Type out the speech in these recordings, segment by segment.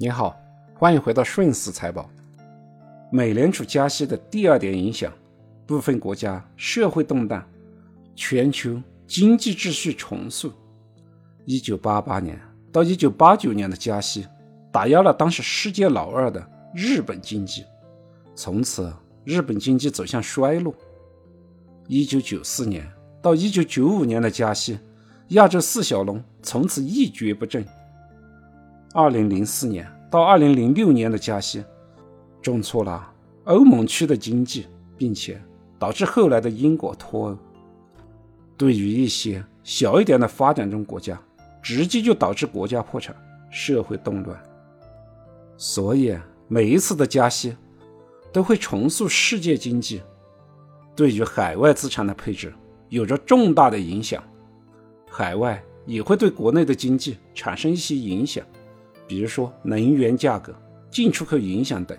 你好，欢迎回到顺思财宝。美联储加息的第二点影响，部分国家社会动荡，全球经济秩序重塑。一九八八年到一九八九年的加息，打压了当时世界老二的日本经济，从此日本经济走向衰落。一九九四年到一九九五年的加息，亚洲四小龙从此一蹶不振。二零零四年到二零零六年的加息，重挫了欧盟区的经济，并且导致后来的英国脱欧。对于一些小一点的发展中国家，直接就导致国家破产、社会动乱。所以每一次的加息，都会重塑世界经济，对于海外资产的配置有着重大的影响。海外也会对国内的经济产生一些影响。比如说能源价格、进出口影响等，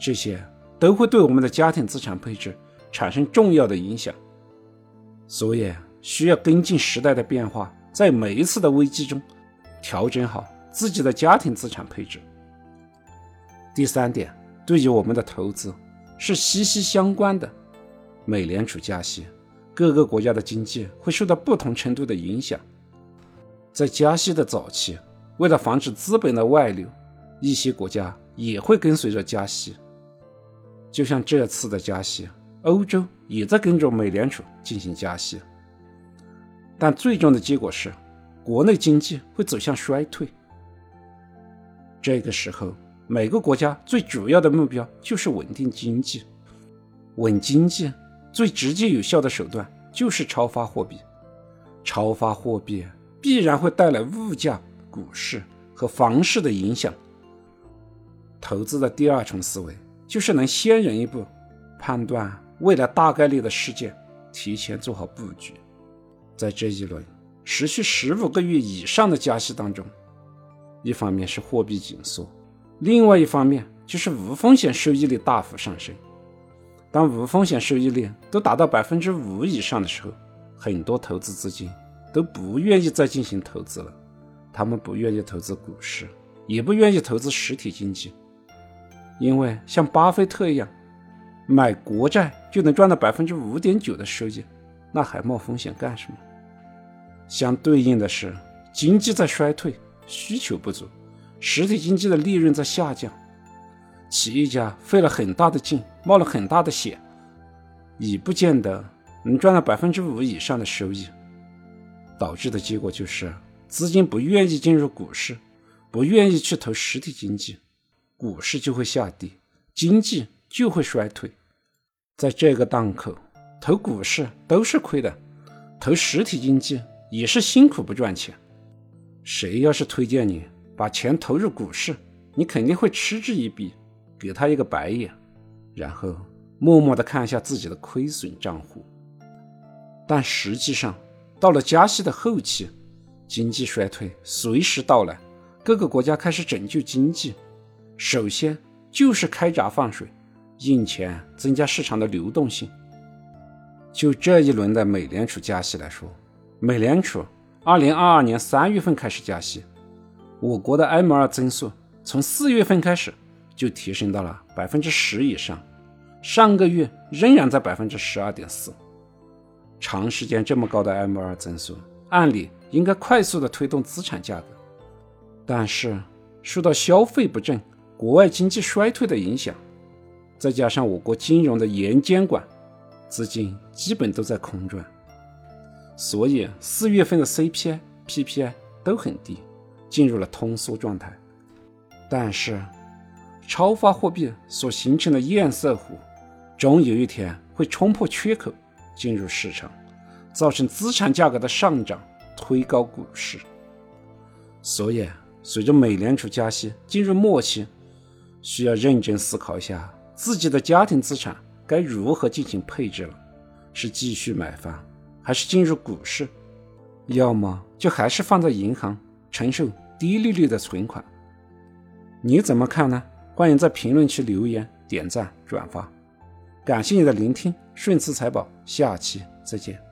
这些都会对我们的家庭资产配置产生重要的影响。所以需要跟进时代的变化，在每一次的危机中调整好自己的家庭资产配置。第三点，对于我们的投资是息息相关的。美联储加息，各个国家的经济会受到不同程度的影响。在加息的早期。为了防止资本的外流，一些国家也会跟随着加息。就像这次的加息，欧洲也在跟着美联储进行加息。但最终的结果是，国内经济会走向衰退。这个时候，每个国家最主要的目标就是稳定经济。稳经济最直接有效的手段就是超发货币。超发货币必然会带来物价。股市和房市的影响。投资的第二重思维就是能先人一步判断未来大概率的事件，提前做好布局。在这一轮持续十五个月以上的加息当中，一方面是货币紧缩，另外一方面就是无风险收益率大幅上升。当无风险收益率都达到百分之五以上的时候，很多投资资金都不愿意再进行投资了。他们不愿意投资股市，也不愿意投资实体经济，因为像巴菲特一样，买国债就能赚到百分之五点九的收益，那还冒风险干什么？相对应的是，经济在衰退，需求不足，实体经济的利润在下降，企业家费了很大的劲，冒了很大的险，也不见得能赚到百分之五以上的收益，导致的结果就是。资金不愿意进入股市，不愿意去投实体经济，股市就会下跌，经济就会衰退。在这个档口，投股市都是亏的，投实体经济也是辛苦不赚钱。谁要是推荐你把钱投入股市，你肯定会嗤之以鼻，给他一个白眼，然后默默地看一下自己的亏损账户。但实际上，到了加息的后期。经济衰退随时到来，各个国家开始拯救经济，首先就是开闸放水，印钱，增加市场的流动性。就这一轮的美联储加息来说，美联储2022年3月份开始加息，我国的 M2 增速从4月份开始就提升到了百分之十以上，上个月仍然在百分之十二点四，长时间这么高的 M2 增速，按理。应该快速的推动资产价格，但是受到消费不振、国外经济衰退的影响，再加上我国金融的严监管，资金基本都在空转，所以四月份的 CPI、PPI 都很低，进入了通缩状态。但是超发货币所形成的堰塞湖，终有一天会冲破缺口进入市场，造成资产价格的上涨。推高股市，所以随着美联储加息进入末期，需要认真思考一下自己的家庭资产该如何进行配置了：是继续买房，还是进入股市？要么就还是放在银行承受低利率的存款？你怎么看呢？欢迎在评论区留言、点赞、转发。感谢你的聆听，顺次财宝，下期再见。